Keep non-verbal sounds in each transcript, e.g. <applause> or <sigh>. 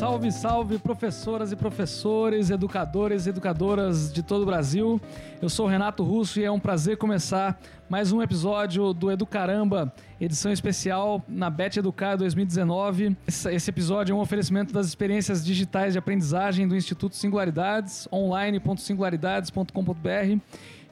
Salve, salve, professoras e professores, educadores e educadoras de todo o Brasil. Eu sou o Renato Russo e é um prazer começar mais um episódio do Educaramba, edição especial na Bet Educar 2019. Esse episódio é um oferecimento das experiências digitais de aprendizagem do Instituto Singularidades, online.singularidades.com.br.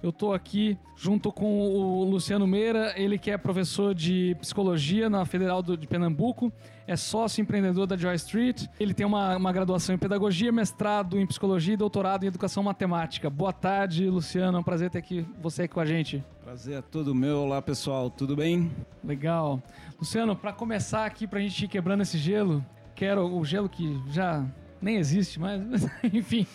Eu estou aqui junto com o Luciano Meira, ele que é professor de psicologia na Federal de Pernambuco, é sócio empreendedor da Joy Street. Ele tem uma, uma graduação em pedagogia, mestrado em psicologia e doutorado em educação matemática. Boa tarde, Luciano. É um prazer ter aqui, você aqui com a gente. Prazer é todo meu. Olá, pessoal. Tudo bem? Legal. Luciano, para começar aqui, para a gente ir quebrando esse gelo, quero o gelo que já nem existe mais, <laughs> enfim.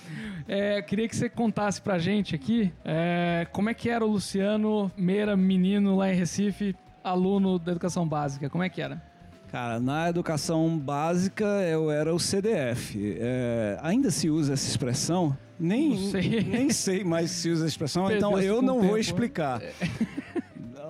É, queria que você contasse pra gente aqui é, como é que era o Luciano Meira, menino lá em Recife, aluno da educação básica. Como é que era? Cara, na educação básica eu era o CDF. É, ainda se usa essa expressão? Nem sei. nem sei mais se usa a expressão, <laughs> então eu não vou explicar.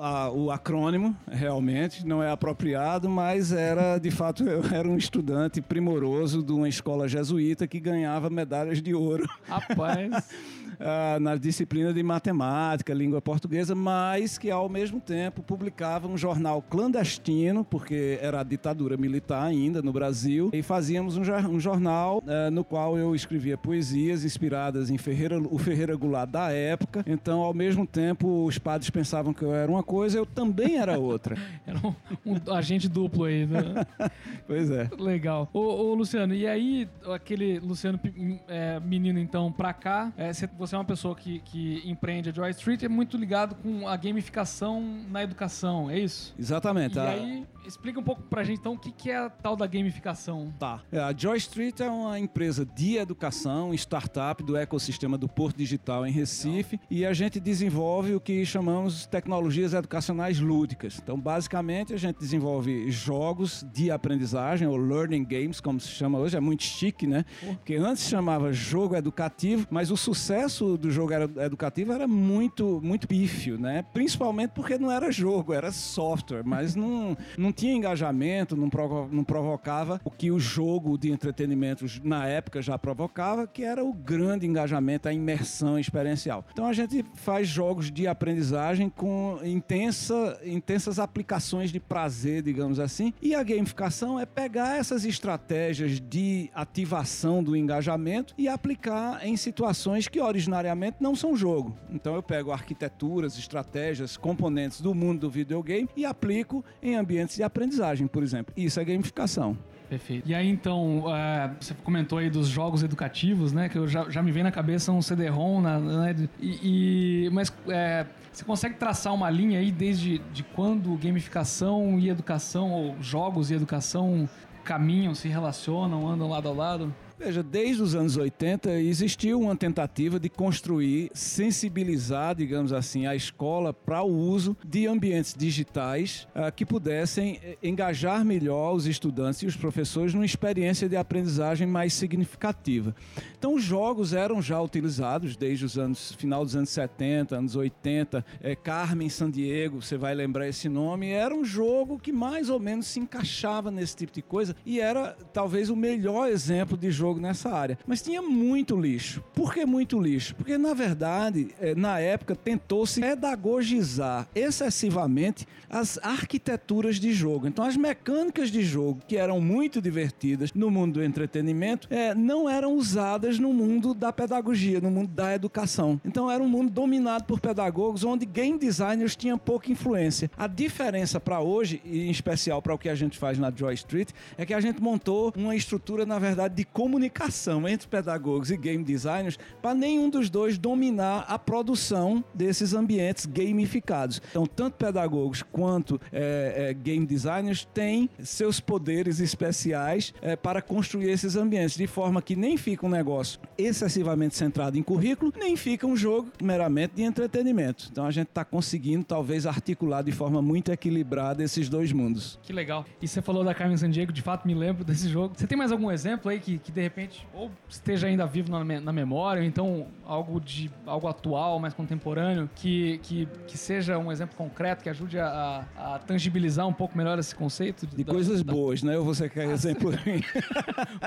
A, o acrônimo, realmente, não é apropriado, mas era, de fato, eu era um estudante primoroso de uma escola jesuíta que ganhava medalhas de ouro. Rapaz. <laughs> uh, na disciplina de matemática, língua portuguesa, mas que ao mesmo tempo publicava um jornal clandestino, porque era a ditadura militar ainda no Brasil, e fazíamos um, um jornal uh, no qual eu escrevia poesias inspiradas em Ferreira, o Ferreira Goulart da época. Então, ao mesmo tempo, os padres pensavam que eu era uma coisa, eu também era outra. <laughs> era um, um, agente duplo aí, né? <laughs> pois é. Legal. Ô, ô, Luciano, e aí, aquele Luciano é, menino, então, pra cá, é, você você é uma pessoa que, que empreende a Joy Street, é muito ligado com a gamificação na educação, é isso? Exatamente. E a... aí, explica um pouco pra gente então o que, que é a tal da gamificação. Tá. É, a Joy Street é uma empresa de educação, startup do ecossistema do Porto Digital em Recife, Legal. e a gente desenvolve o que chamamos tecnologias educacionais lúdicas. Então, basicamente, a gente desenvolve jogos de aprendizagem, ou learning games, como se chama hoje, é muito chique, né? Porque antes chamava jogo educativo, mas o sucesso do jogo educativo era muito, muito pífio, né? Principalmente porque não era jogo, era software, mas não, não tinha engajamento, não, provo não provocava o que o jogo de entretenimento na época já provocava, que era o grande engajamento, a imersão experiencial. Então a gente faz jogos de aprendizagem com intensa, intensas aplicações de prazer, digamos assim, e a gamificação é pegar essas estratégias de ativação do engajamento e aplicar em situações que originalmente originariamente não são jogo. Então eu pego arquiteturas, estratégias, componentes do mundo do videogame e aplico em ambientes de aprendizagem, por exemplo. Isso é gamificação. Perfeito. E aí, então, uh, você comentou aí dos jogos educativos, né? Que eu já, já me vem na cabeça um CD-ROM, né? E, e mas é, você consegue traçar uma linha aí desde de quando gamificação e educação, ou jogos e educação caminham, se relacionam, andam lado a lado? Veja, desde os anos 80 existiu uma tentativa de construir, sensibilizar, digamos assim, a escola para o uso de ambientes digitais uh, que pudessem eh, engajar melhor os estudantes e os professores numa experiência de aprendizagem mais significativa. Então, os jogos eram já utilizados desde os anos final dos anos 70, anos 80. É, Carmen San Diego, você vai lembrar esse nome, era um jogo que mais ou menos se encaixava nesse tipo de coisa e era talvez o melhor exemplo de jogo jogo nessa área. Mas tinha muito lixo. Por que muito lixo? Porque, na verdade, é, na época tentou-se pedagogizar excessivamente as arquiteturas de jogo. Então, as mecânicas de jogo, que eram muito divertidas no mundo do entretenimento, é, não eram usadas no mundo da pedagogia, no mundo da educação. Então, era um mundo dominado por pedagogos, onde game designers tinham pouca influência. A diferença para hoje, e em especial para o que a gente faz na Joy Street, é que a gente montou uma estrutura, na verdade, de comunicação comunicação entre pedagogos e game designers para nenhum dos dois dominar a produção desses ambientes gamificados. Então, tanto pedagogos quanto é, é, game designers têm seus poderes especiais é, para construir esses ambientes, de forma que nem fica um negócio excessivamente centrado em currículo, nem fica um jogo meramente de entretenimento. Então, a gente está conseguindo, talvez, articular de forma muito equilibrada esses dois mundos. Que legal. E você falou da Carmen Sandiego, de fato me lembro desse jogo. Você tem mais algum exemplo aí que, que de repente, ou esteja ainda vivo na, na memória, ou então algo de algo atual, mais contemporâneo, que, que, que seja um exemplo concreto, que ajude a, a tangibilizar um pouco melhor esse conceito? De, da, coisas da... boas, né? Ou você quer <laughs> exemplo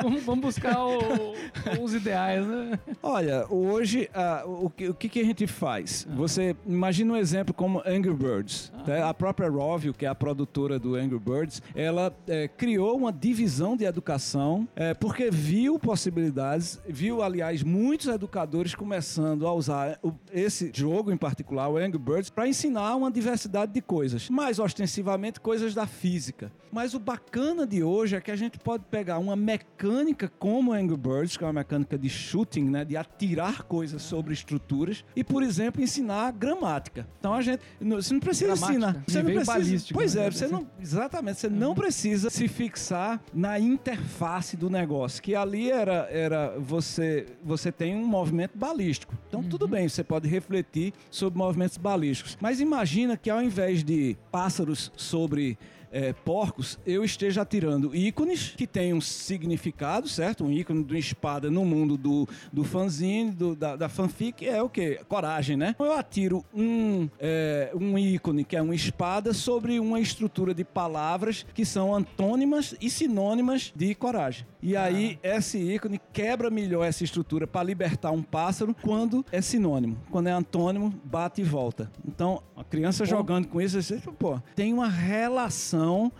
vamos, vamos buscar o, os ideais, né? Olha, hoje, uh, o, que, o que a gente faz? Ah. Você imagina um exemplo como Angry Birds. Ah. Né? A própria Rovio, que é a produtora do Angry Birds, ela é, criou uma divisão de educação é, porque viu possibilidades, viu, aliás, muitos educadores começando a usar esse jogo em particular, o Angry Birds, para ensinar uma diversidade de coisas, mais ostensivamente coisas da física. Mas o bacana de hoje é que a gente pode pegar uma mecânica como Angry Birds, que é uma mecânica de shooting, né, de atirar coisas sobre estruturas, e, por exemplo, ensinar gramática. Então a gente. Você não precisa gramática, ensinar. Você não precisa. Pois né? é, você não. Exatamente, você não precisa se fixar na interface do negócio, que ali era, era você, você tem um movimento balístico. Então uhum. tudo bem, você pode refletir sobre movimentos balísticos. Mas imagina que ao invés de pássaros sobre é, porcos, eu esteja atirando ícones que têm um significado, certo? Um ícone de uma espada no mundo do, do fanzine, do, da, da fanfic, é o quê? Coragem, né? Eu atiro um, é, um ícone que é uma espada sobre uma estrutura de palavras que são antônimas e sinônimas de coragem. E aí, ah. esse ícone quebra melhor essa estrutura para libertar um pássaro quando é sinônimo. Quando é antônimo, bate e volta. Então, a criança pô. jogando com isso, você, pô, tem uma relação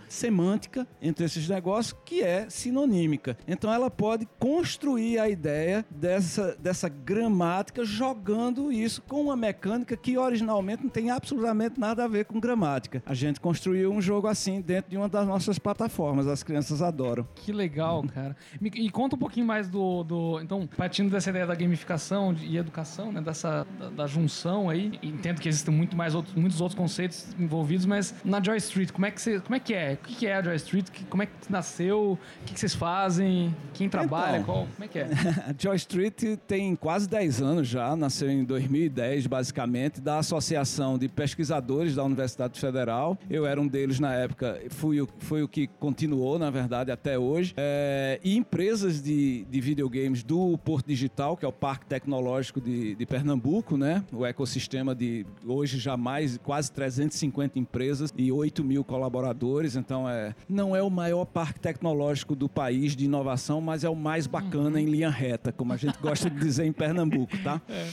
semântica entre esses negócios que é sinonímica. Então, ela pode construir a ideia dessa, dessa gramática jogando isso com uma mecânica que originalmente não tem absolutamente nada a ver com gramática. A gente construiu um jogo assim dentro de uma das nossas plataformas. As crianças adoram. Que legal, cara. E conta um pouquinho mais do, do. Então, partindo dessa ideia da gamificação e educação, né? Dessa da, da junção aí. Entendo que existem muito mais outros, muitos outros conceitos envolvidos, mas na Joy Street, como é que, você, como é, que é? O que é a Joy Street? Como é que nasceu? O que, vocês fazem? Quem trabalha? Então, Qual, como é que é? a <laughs> Joy Street tem quase 10 anos já, nasceu em 2010, basicamente, da Associação de Pesquisadores da Universidade Federal. Eu era um deles na época, fui o, foi o que continuou, na verdade, até hoje. É, e empresas de, de videogames do Porto Digital, que é o Parque Tecnológico de, de Pernambuco, né? O ecossistema de hoje já mais quase 350 empresas e 8 mil colaboradores. Então é não é o maior parque tecnológico do país de inovação, mas é o mais bacana uhum. em linha reta, como a gente gosta de dizer em Pernambuco, tá? É.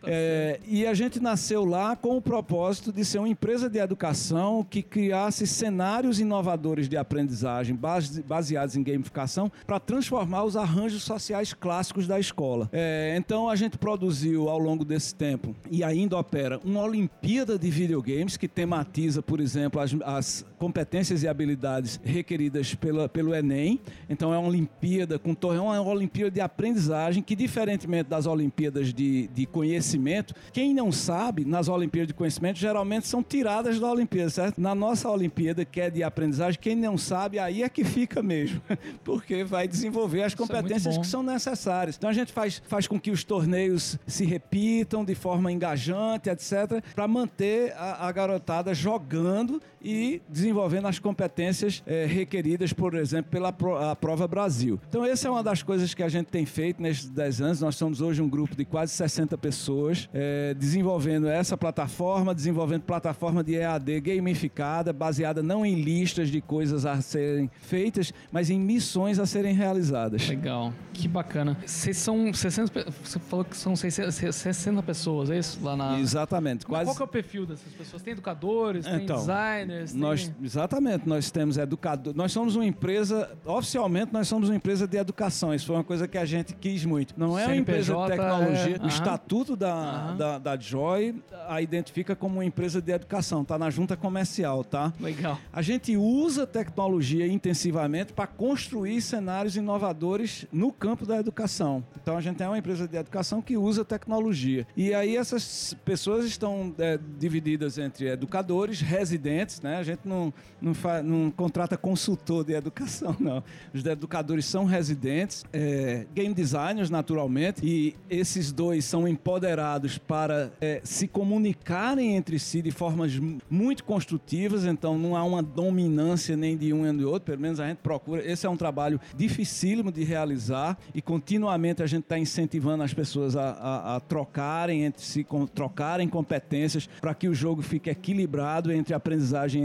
Tá é, e a gente nasceu lá com o propósito de ser uma empresa de educação que criasse cenários inovadores de aprendizagem base, baseados em gamificação para transformar os arranjos sociais clássicos da escola. É, então a gente produziu ao longo desse tempo e ainda opera uma Olimpíada de videogames que tematiza, por exemplo, as, as competências e habilidades requeridas pela, pelo Enem. Então é uma Olimpíada com é uma Olimpíada de aprendizagem que, diferentemente das Olimpíadas de, de conhecimento conhecimento, quem não sabe, nas Olimpíadas de Conhecimento, geralmente são tiradas da Olimpíada, certo? Na nossa Olimpíada, que é de aprendizagem, quem não sabe, aí é que fica mesmo, <laughs> porque vai desenvolver as é competências é que são necessárias. Então a gente faz, faz com que os torneios se repitam de forma engajante, etc., para manter a, a, garotada jogando e desenvolvendo as competências é, requeridas, por exemplo, pela pro, a Prova Brasil. Então, essa é uma das coisas que a gente tem feito nesses 10 anos. Nós somos hoje um grupo de quase 60 pessoas é, desenvolvendo essa plataforma, desenvolvendo plataforma de EAD gamificada, baseada não em listas de coisas a serem feitas, mas em missões a serem realizadas. Legal, que bacana. Vocês são 60, você falou que são 60 pessoas, é isso? Lá na... Exatamente. Quase... Qual é o perfil dessas pessoas? Tem educadores, tem então, designers? Nós, tem... Exatamente, nós temos educadores. Nós somos uma empresa, oficialmente nós somos uma empresa de educação. Isso foi uma coisa que a gente quis muito. Não é CNPJ, uma empresa de tecnologia. É... O estatuto da da, uhum. da, da, Joy a identifica como uma empresa de educação, tá na junta comercial, tá? Legal. A gente usa tecnologia intensivamente para construir cenários inovadores no campo da educação. Então a gente é uma empresa de educação que usa tecnologia. E aí essas pessoas estão é, divididas entre educadores, residentes, né? A gente não, não, fa, não contrata consultor de educação, não. Os educadores são residentes, é, game designers, naturalmente, e esses dois são empoderados liberados para é, se comunicarem entre si de formas muito construtivas, então não há uma dominância nem de um nem do outro, pelo menos a gente procura. Esse é um trabalho dificílimo de realizar e continuamente a gente está incentivando as pessoas a, a, a, trocarem entre si, com, trocarem competências para que o jogo fique equilibrado entre aprendizagem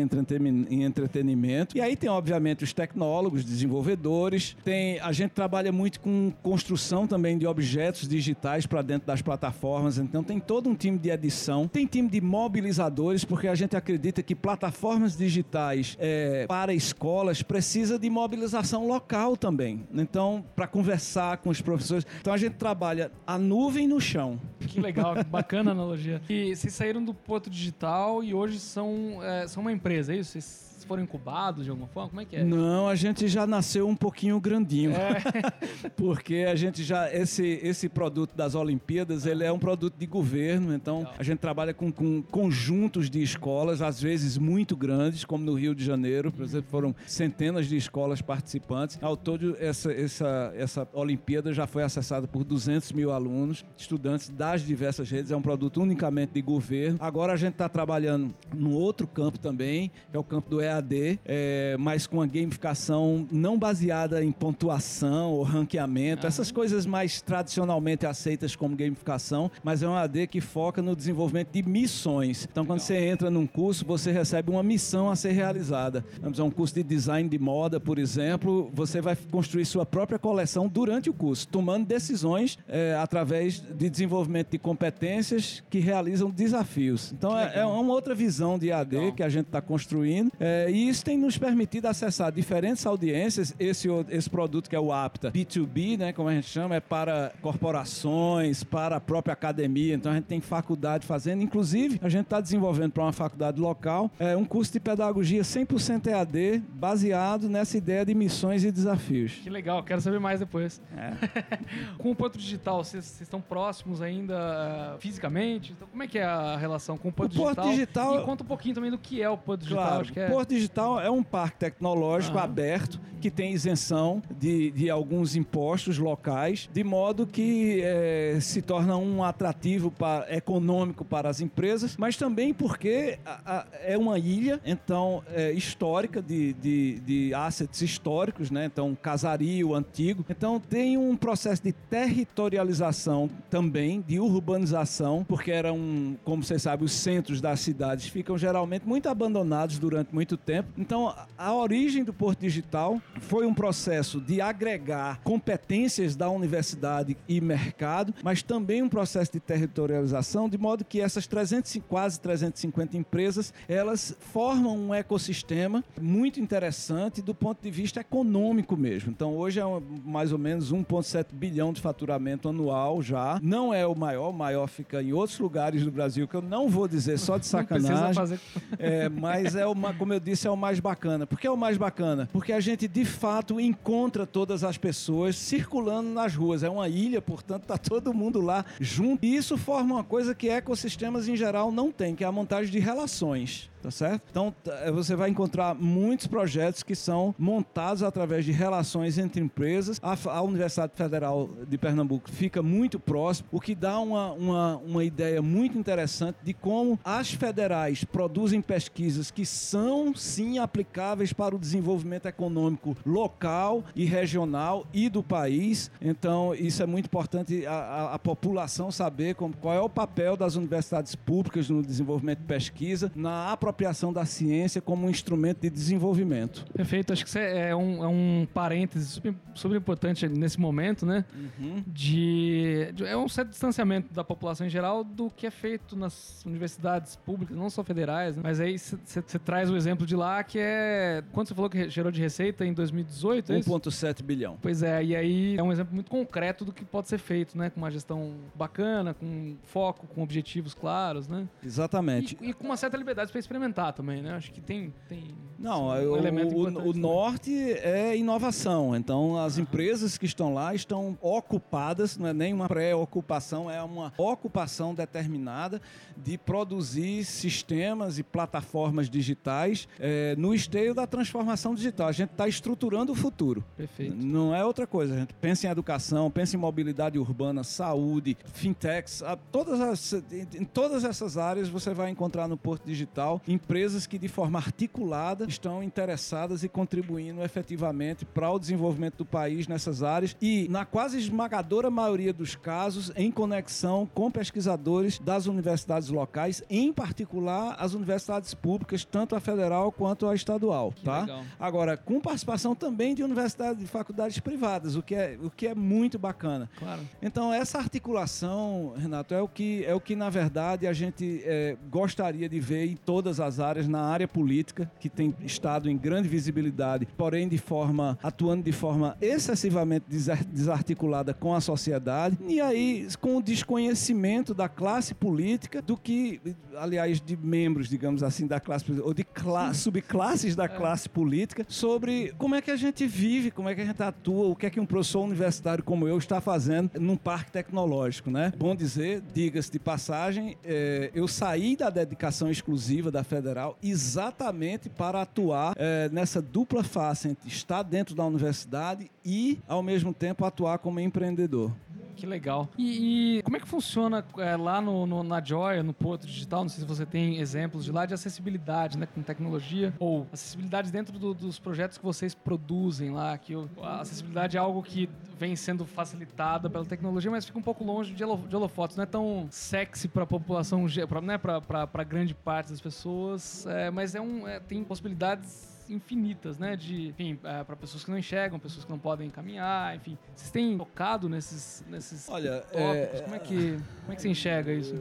e entretenimento. E aí tem, obviamente, os tecnólogos, desenvolvedores, tem, a gente trabalha muito com construção também de objetos digitais para dentro das plataformas, então tem todo um time de edição, tem time de mobilizadores, porque a gente acredita que plataformas digitais é, para escolas precisa de mobilização local também. Então, para conversar com os professores. Então a gente trabalha a nuvem no chão. Que legal, bacana a analogia. E vocês saíram do Porto Digital e hoje são, é, são uma empresa, é isso? Vocês foram incubados de alguma forma? Como é que é? Não, a gente já nasceu um pouquinho grandinho. É. <laughs> Porque a gente já. Esse, esse produto das Olimpíadas, ele é um produto de governo, então Legal. a gente trabalha com, com conjuntos de escolas, às vezes muito grandes, como no Rio de Janeiro, por exemplo, foram centenas de escolas participantes. Ao todo, essa, essa, essa Olimpíada já foi acessada por 200 mil alunos, estudantes das diversas redes, é um produto unicamente de governo. Agora a gente está trabalhando no outro campo também, que é o campo do EA EAD, é, mas com a gamificação não baseada em pontuação ou ranqueamento, uhum. essas coisas mais tradicionalmente aceitas como gamificação, mas é um EAD que foca no desenvolvimento de missões. Então, quando você entra num curso, você recebe uma missão a ser realizada. Vamos dizer, um curso de design de moda, por exemplo, você vai construir sua própria coleção durante o curso, tomando decisões é, através de desenvolvimento de competências que realizam desafios. Então, é, é, uma outra visão de EAD Legal. que a gente está construindo. É, e isso tem nos permitido acessar diferentes audiências. Esse, esse produto que é o Apta B2B, né, como a gente chama, é para corporações, para a própria academia. Então a gente tem faculdade fazendo. Inclusive, a gente está desenvolvendo para uma faculdade local é, um curso de pedagogia 100% EAD, baseado nessa ideia de missões e desafios. Que legal, quero saber mais depois. É. <laughs> com o Porto Digital, vocês estão próximos ainda uh, fisicamente? Então, como é que é a relação com o Porto, o Porto Digital? Digital... E conta um pouquinho também do que é o Porto Digital. Claro, é... Porto Digital é um parque tecnológico aberto que tem isenção de, de alguns impostos locais, de modo que é, se torna um atrativo para, econômico para as empresas, mas também porque a, a, é uma ilha, então, é, histórica de, de, de assets históricos, né? Então, casario antigo. Então, tem um processo de territorialização também, de urbanização, porque eram, como vocês sabem, os centros das cidades ficam geralmente muito abandonados durante muito tempo. Então, a origem do Porto Digital foi um processo de agregar competências da universidade e mercado, mas também um processo de territorialização, de modo que essas 300, quase 350 empresas, elas formam um ecossistema muito interessante do ponto de vista econômico mesmo. Então, hoje é mais ou menos 1,7 bilhão de faturamento anual já. Não é o maior, o maior fica em outros lugares do Brasil, que eu não vou dizer só de sacanagem. É, mas é uma, como eu disse, isso é o mais bacana. Por que é o mais bacana? Porque a gente de fato encontra todas as pessoas circulando nas ruas. É uma ilha, portanto, está todo mundo lá junto. E isso forma uma coisa que ecossistemas em geral não têm, que é a montagem de relações tá certo? Então eh, você vai encontrar muitos projetos que são montados através de relações entre empresas. A, a Universidade Federal de Pernambuco fica muito próximo, o que dá uma, uma, uma ideia muito interessante de como as federais produzem pesquisas que são sim aplicáveis para o desenvolvimento econômico local e regional e do país. Então isso é muito importante a, a, a população saber como, qual é o papel das universidades públicas no desenvolvimento de pesquisa, na apropriação apropriação da ciência como um instrumento de desenvolvimento. Perfeito, acho que isso é um, é um parêntese super, super, importante nesse momento, né? Uhum. De, de, é um certo distanciamento da população em geral do que é feito nas universidades públicas, não só federais, né? mas aí você traz o exemplo de lá que é. Quanto você falou que gerou de receita em 2018? 1,7 é bilhão. Pois é, e aí é um exemplo muito concreto do que pode ser feito, né? Com uma gestão bacana, com foco, com objetivos claros, né? Exatamente. E, e com uma certa liberdade para experimentar implementar também, né? Acho que tem. tem não, um o, o, o norte é inovação. Então, as empresas que estão lá estão ocupadas, não é nem uma pré-ocupação, é uma ocupação determinada de produzir sistemas e plataformas digitais é, no esteio da transformação digital. A gente está estruturando o futuro. Perfeito. Não é outra coisa. A gente pensa em educação, pensa em mobilidade urbana, saúde, fintechs, todas as, em todas essas áreas você vai encontrar no Porto Digital empresas que de forma articulada estão interessadas e contribuindo efetivamente para o desenvolvimento do país nessas áreas e, na quase esmagadora maioria dos casos, em conexão com pesquisadores das universidades locais, em particular as universidades públicas, tanto a federal quanto a estadual. Que tá? Legal. Agora, com participação também de universidades e faculdades privadas, o que é, o que é muito bacana. Claro. Então, essa articulação, Renato, é o que, é o que na verdade, a gente é, gostaria de ver em todas as áreas, na área política, que tem estado em grande visibilidade, porém de forma atuando de forma excessivamente desarticulada com a sociedade e aí com o desconhecimento da classe política do que, aliás, de membros, digamos assim, da classe ou de subclasses da é. classe política sobre como é que a gente vive, como é que a gente atua, o que é que um professor universitário como eu está fazendo num parque tecnológico, né? Bom dizer, diga-se de passagem, é, eu saí da dedicação exclusiva da federal exatamente para atuar é, nessa dupla face entre estar dentro da universidade e, ao mesmo tempo, atuar como empreendedor. Que legal. E, e como é que funciona é, lá no, no, na Joy, no Porto Digital? Não sei se você tem exemplos de lá de acessibilidade, né, com tecnologia ou acessibilidade dentro do, dos projetos que vocês produzem lá. Que a acessibilidade é algo que vem sendo facilitada pela tecnologia, mas fica um pouco longe de, holofotes. Não é tão sexy para a população, pra, né, para grande parte das pessoas, é, mas é um, é, tem possibilidades infinitas, né? De, enfim, é, para pessoas que não enxergam, pessoas que não podem caminhar, enfim. Vocês têm tocado nesses, nesses Olha, tópicos? É, como, é que, como é que você enxerga isso?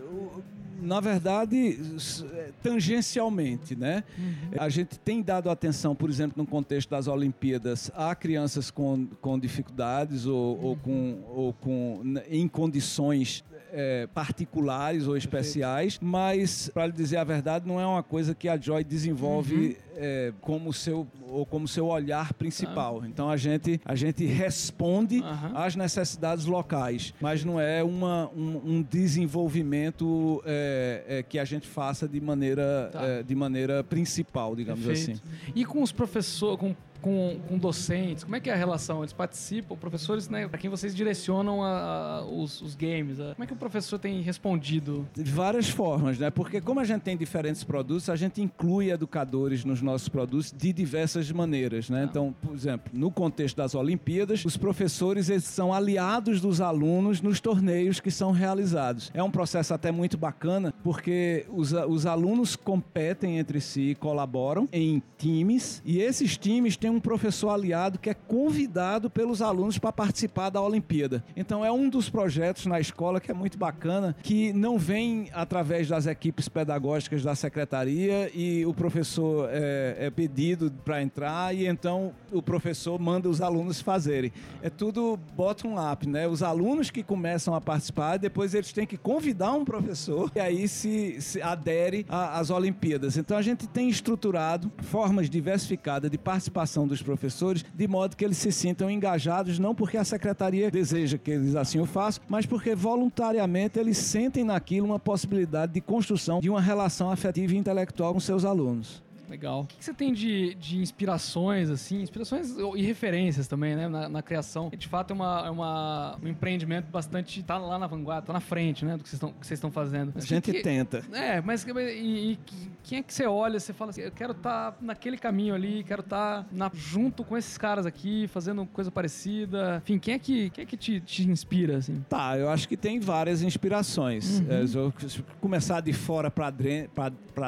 na verdade, tangencialmente, né? Uhum. A gente tem dado atenção, por exemplo, no contexto das Olimpíadas, a crianças com, com dificuldades ou, uhum. ou, com, ou com em condições é, particulares ou especiais, Perfeito. mas, para lhe dizer a verdade, não é uma coisa que a Joy desenvolve uhum. é, como seu ou como seu olhar principal. Ah. Então a gente a gente responde uhum. às necessidades locais, mas não é uma, um, um desenvolvimento é, é, que a gente faça de maneira tá. É, de maneira principal, digamos Perfeito. assim. E com os professores, com com, com docentes? Como é que é a relação? Eles participam, professores, né? Para quem vocês direcionam a, a, os, os, games? A, como é que o professor tem respondido? De várias formas, né? Porque como a gente tem diferentes produtos, a gente inclui educadores nos nossos produtos de diversas maneiras, né? Ah. Então, por exemplo, no contexto das Olimpíadas, os professores eles são aliados dos alunos nos torneios que são realizados. É um processo até muito bacana, porque os, os alunos competem entre si, colaboram em times, e esses times têm um professor aliado que é convidado pelos alunos para participar da Olimpíada. Então é um dos projetos na escola que é muito bacana, que não vem através das equipes pedagógicas da secretaria e o professor é, é pedido para entrar e então o professor manda os alunos fazerem. É tudo bottom-up, né? Os alunos que começam a participar, depois eles têm que convidar um professor e aí se, se adere às Olimpíadas. Então a gente tem estruturado formas diversificadas de participação dos professores, de modo que eles se sintam engajados, não porque a secretaria deseja que eles assim o façam, mas porque voluntariamente eles sentem naquilo uma possibilidade de construção de uma relação afetiva e intelectual com seus alunos. Legal. O que você tem de, de inspirações, assim, inspirações e referências também, né, na, na criação? De fato, é, uma, é uma, um empreendimento bastante. tá lá na vanguarda, tá na frente, né, do que vocês estão fazendo. A gente que, tenta. É, mas e, e, quem é que você olha, você fala assim, eu quero estar tá naquele caminho ali, quero estar tá junto com esses caras aqui, fazendo coisa parecida. Enfim, quem é que, quem é que te, te inspira, assim? Tá, eu acho que tem várias inspirações. Uhum. É, eu começar de fora para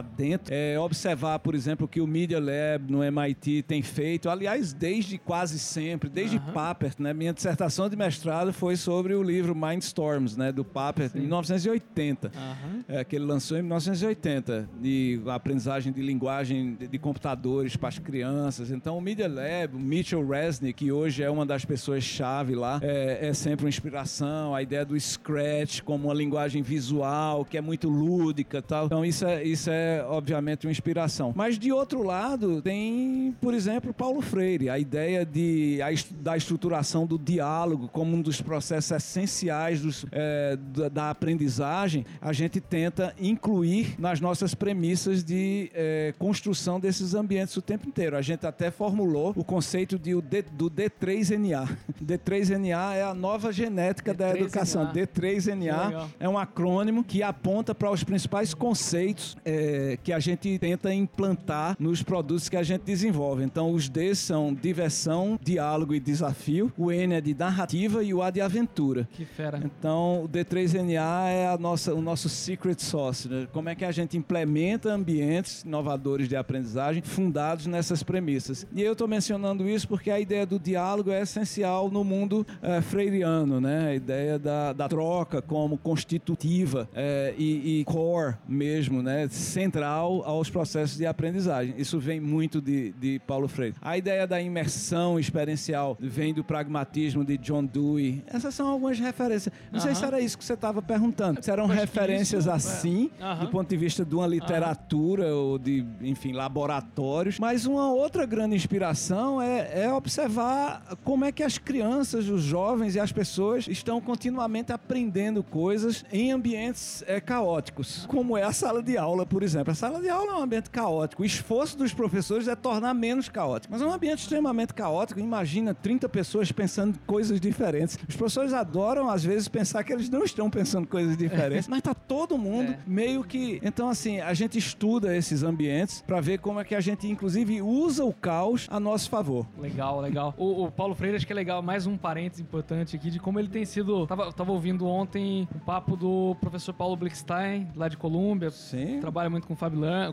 dentro, é, observar, por exemplo, exemplo, que o Media Lab no MIT tem feito, aliás, desde quase sempre, desde uhum. Papert, né? Minha dissertação de mestrado foi sobre o livro Mindstorms, né? Do Papert, em 1980, uhum. é, que ele lançou em 1980, de aprendizagem de linguagem de, de computadores para as crianças. Então, o Media Lab, o Mitchell Resnick, que hoje é uma das pessoas-chave lá, é, é sempre uma inspiração. A ideia do Scratch como uma linguagem visual, que é muito lúdica tal. Então, isso é, isso é obviamente, uma inspiração. Mas, de outro lado, tem, por exemplo, Paulo Freire, a ideia de, a, da estruturação do diálogo como um dos processos essenciais dos, é, da, da, aprendizagem, a gente tenta incluir nas nossas premissas de é, construção desses ambientes o tempo inteiro. A gente até formulou o conceito de, D, do D3NA. <laughs> D3NA é a nova genética D3NA. da educação. D3NA é um acrônimo que aponta para os principais conceitos é, que a gente tenta implantar nos produtos que a gente desenvolve. Então, os D são diversão, diálogo e desafio. O N é de narrativa e o A de aventura. Que fera. Então, o D3NA é a nossa, o nosso secret sauce. Né? Como é que a gente implementa ambientes inovadores de aprendizagem fundados nessas premissas. E eu estou mencionando isso porque a ideia do diálogo é essencial no mundo é, freiriano, né? A ideia da, da troca como constitutiva é, e, e core mesmo, né? Central aos processos de aprendizagem. Isso vem muito de, de Paulo Freire. A ideia da imersão experiencial vem do pragmatismo de John Dewey. Essas são algumas referências. Não uh -huh. sei se era isso que você estava perguntando. Se eram referências isso, assim, uh -huh. do ponto de vista de uma literatura uh -huh. ou de, enfim, laboratórios. Mas uma outra grande inspiração é, é observar como é que as crianças, os jovens e as pessoas estão continuamente aprendendo coisas em ambientes é, caóticos, como é a sala de aula, por exemplo. A sala de aula é um ambiente caótico. Esforço dos professores é tornar menos caótico. Mas é um ambiente extremamente caótico. Imagina 30 pessoas pensando coisas diferentes. Os professores adoram, às vezes, pensar que eles não estão pensando coisas diferentes, <laughs> mas tá todo mundo é. meio que. Então, assim, a gente estuda esses ambientes para ver como é que a gente, inclusive, usa o caos a nosso favor. Legal, legal. O, o Paulo Freire, acho que é legal, mais um parênteses importante aqui de como ele tem sido. Tava, tava ouvindo ontem o papo do professor Paulo Blickstein, lá de Colômbia. Sim. Trabalha muito com o Learn,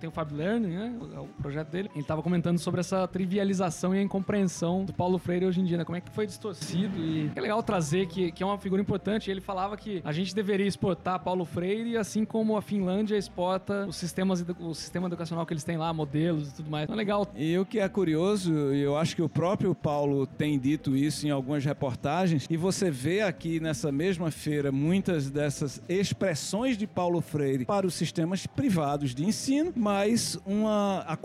tem o Fab Né? O projeto dele. Ele tava comentando sobre essa trivialização e a incompreensão do Paulo Freire hoje em dia, né? Como é que foi distorcido e é legal trazer que, que é uma figura importante. Ele falava que a gente deveria exportar Paulo Freire, assim como a Finlândia exporta os sistemas, o sistema educacional que eles têm lá, modelos e tudo mais. Então é legal. E o que é curioso, eu acho que o próprio Paulo tem dito isso em algumas reportagens, e você vê aqui nessa mesma feira muitas dessas expressões de Paulo Freire para os sistemas privados de ensino, mas uma, a,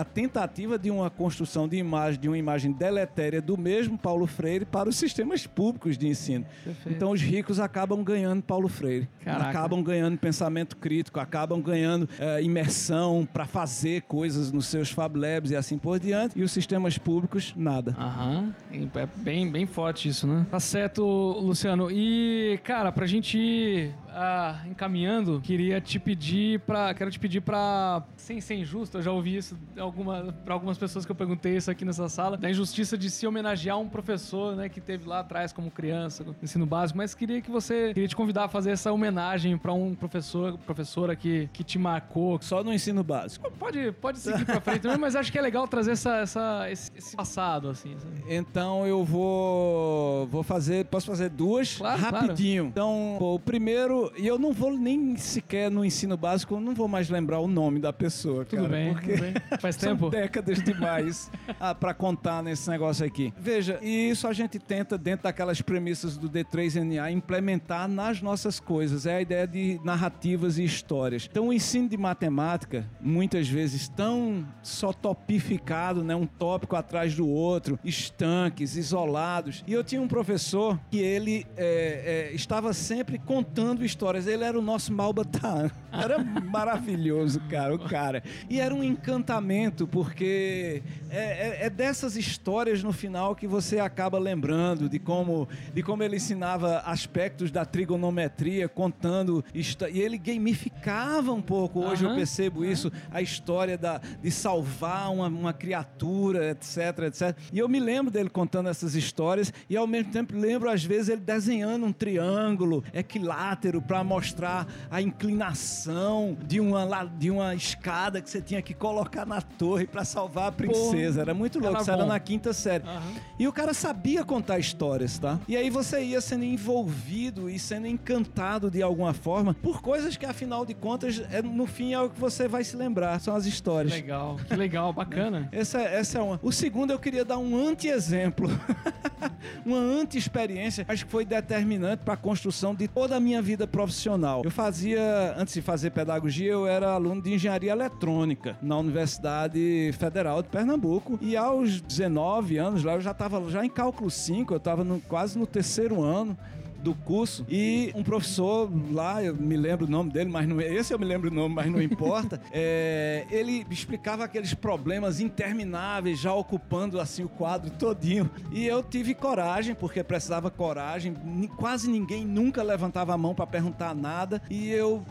a tentativa de uma construção de imagem, de uma imagem deletéria do mesmo Paulo Freire para os sistemas públicos de ensino. Perfeito. Então os ricos acabam ganhando Paulo Freire, Caraca. acabam ganhando pensamento crítico, acabam ganhando é, imersão para fazer coisas nos seus Fab Labs e assim por diante, e os sistemas públicos, nada. Aham, é bem, bem forte isso, né? Tá certo, Luciano. E, cara, pra gente ah, encaminhando, queria te pedir para, quero te pedir para, sem ser injusto, eu já ouvi isso alguma, para algumas pessoas que eu perguntei isso aqui nessa sala, da injustiça de se homenagear um professor, né, que teve lá atrás como criança, no ensino básico, mas queria que você, queria te convidar a fazer essa homenagem para um professor, professora que, que te marcou. Só no ensino básico. Pode, pode seguir para frente também, mas acho que é legal trazer essa, essa esse, esse passado, assim. Sabe? Então eu vou, vou fazer, posso fazer duas claro, rapidinho. Claro. Então, o primeiro e eu não vou nem sequer no ensino básico, eu não vou mais lembrar o nome da pessoa, tudo cara. Bem, porque tudo bem. Faz <laughs> tempo. São décadas demais <laughs> ah, para contar nesse negócio aqui. Veja, e isso a gente tenta, dentro daquelas premissas do D3NA, implementar nas nossas coisas. É a ideia de narrativas e histórias. Então, o ensino de matemática, muitas vezes tão só topificado, né? Um tópico atrás do outro, estanques, isolados. E eu tinha um professor que ele é, é, estava sempre contando histórias histórias. Ele era o nosso Malbataan. <laughs> Era maravilhoso, cara, o cara. E era um encantamento, porque é, é, é, dessas histórias no final que você acaba lembrando de como, de como ele ensinava aspectos da trigonometria, contando. E ele gamificava um pouco. Hoje uhum. eu percebo isso, a história da, de salvar uma, uma criatura, etc, etc. E eu me lembro dele contando essas histórias e ao mesmo tempo lembro, às vezes, ele desenhando um triângulo equilátero para mostrar a inclinação de uma, de uma escada que você tinha que colocar na torre para salvar a princesa. Porra, era muito louco, isso era na quinta série. Uhum. E o cara sabia contar histórias, tá? E aí você ia sendo envolvido e sendo encantado de alguma forma por coisas que, afinal de contas, é, no fim é o que você vai se lembrar, são as histórias. Que legal, que legal, bacana. <laughs> essa, essa é uma. O segundo eu queria dar um anti-exemplo. <laughs> uma anti-experiência, acho que foi determinante para a construção de toda a minha vida profissional. Eu fazia, antes de fazer pedagogia, eu era aluno de engenharia eletrônica na Universidade Federal de Pernambuco. E aos 19 anos lá, eu já estava já em cálculo 5, eu estava quase no terceiro ano do curso e um professor lá, eu me lembro o nome dele, mas não esse eu me lembro o nome, mas não importa. <laughs> é, ele explicava aqueles problemas intermináveis, já ocupando assim o quadro todinho. E eu tive coragem, porque precisava coragem. Quase ninguém nunca levantava a mão para perguntar nada e eu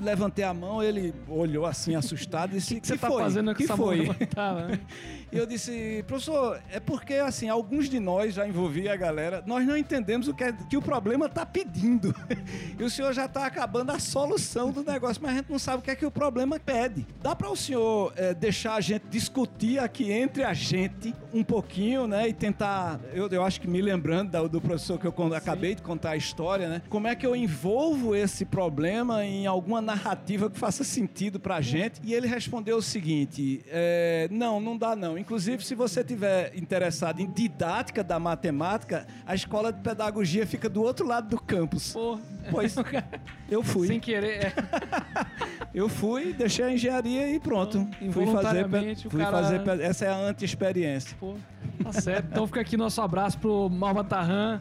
levantei a mão, ele olhou assim assustado e disse: "O que, você tá fazendo que foi?" Né? <laughs> e eu disse: "Professor, é porque assim, alguns de nós já envolvi a galera, nós não entendemos o que é, que o problema está pedindo. <laughs> e o senhor já está acabando a solução do negócio, mas a gente não sabe o que é que o problema pede. Dá para o senhor é, deixar a gente discutir aqui entre a gente um pouquinho, né, e tentar, eu, eu acho que me lembrando do, do professor que eu acabei de contar a história, né? Como é que eu envolvo esse problema em alguma narrativa que faça sentido pra gente. E ele respondeu o seguinte: é, não, não dá não. Inclusive, se você tiver interessado em didática da matemática, a escola de pedagogia fica do outro lado do campus. Pô. Pois eu fui. Sem querer. É. <laughs> eu fui, deixei a engenharia e pronto. fui fazer, fui cara... fazer essa é a anti-experiência. Tá certo. Então fica aqui nosso abraço pro Malbatarran,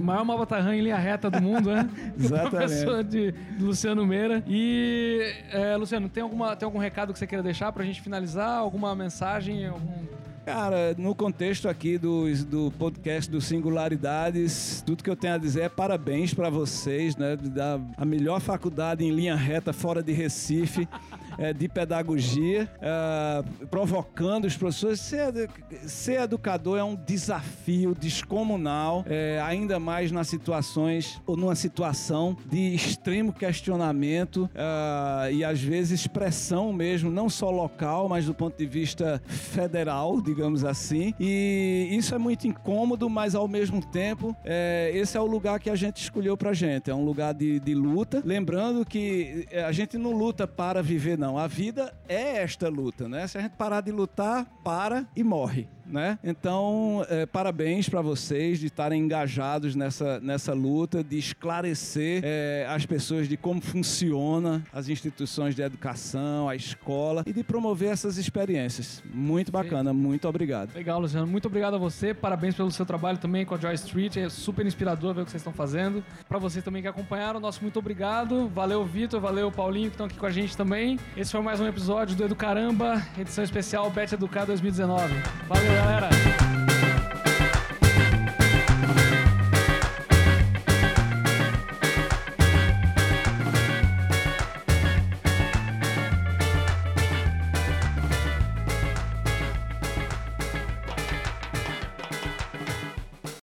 maior Malbatarran em linha reta do mundo, né? <laughs> Exatamente. Professor de Luciano Meira. E, é, Luciano, tem, alguma, tem algum recado que você queira deixar pra gente finalizar? Alguma mensagem? Algum... Cara, no contexto aqui do, do podcast do Singularidades, tudo que eu tenho a dizer é parabéns para vocês, né? Da a melhor faculdade em linha reta fora de Recife <laughs> é, de pedagogia, é, provocando os professores. Ser, ser, educador é um desafio descomunal, é, ainda mais nas situações ou numa situação de extremo questionamento é, e às vezes expressão mesmo, não só local, mas do ponto de vista federal, digamos assim. E isso é muito incômodo, mas ao mesmo tempo, é, esse é o lugar que a gente escolheu pra gente. É um lugar de, de luta. Lembrando que é, a gente não luta para viver, não. A vida é esta luta, né? Se a gente parar de lutar, para e morre né? Então, é, parabéns para vocês de estarem engajados nessa, nessa luta, de esclarecer é, as pessoas de como funciona as instituições de educação, a escola e de promover essas experiências. Muito bacana, muito obrigado. Legal, Luciano. Muito obrigado a você. Parabéns pelo seu trabalho também com a Joy Street. É super inspirador ver o que vocês estão fazendo. Para vocês também que acompanharam, nosso muito obrigado. Valeu, Vitor. Valeu, Paulinho, que estão aqui com a gente também. Esse foi mais um episódio do Educaramba, edição especial Bet Educar 2019. Valeu, galera.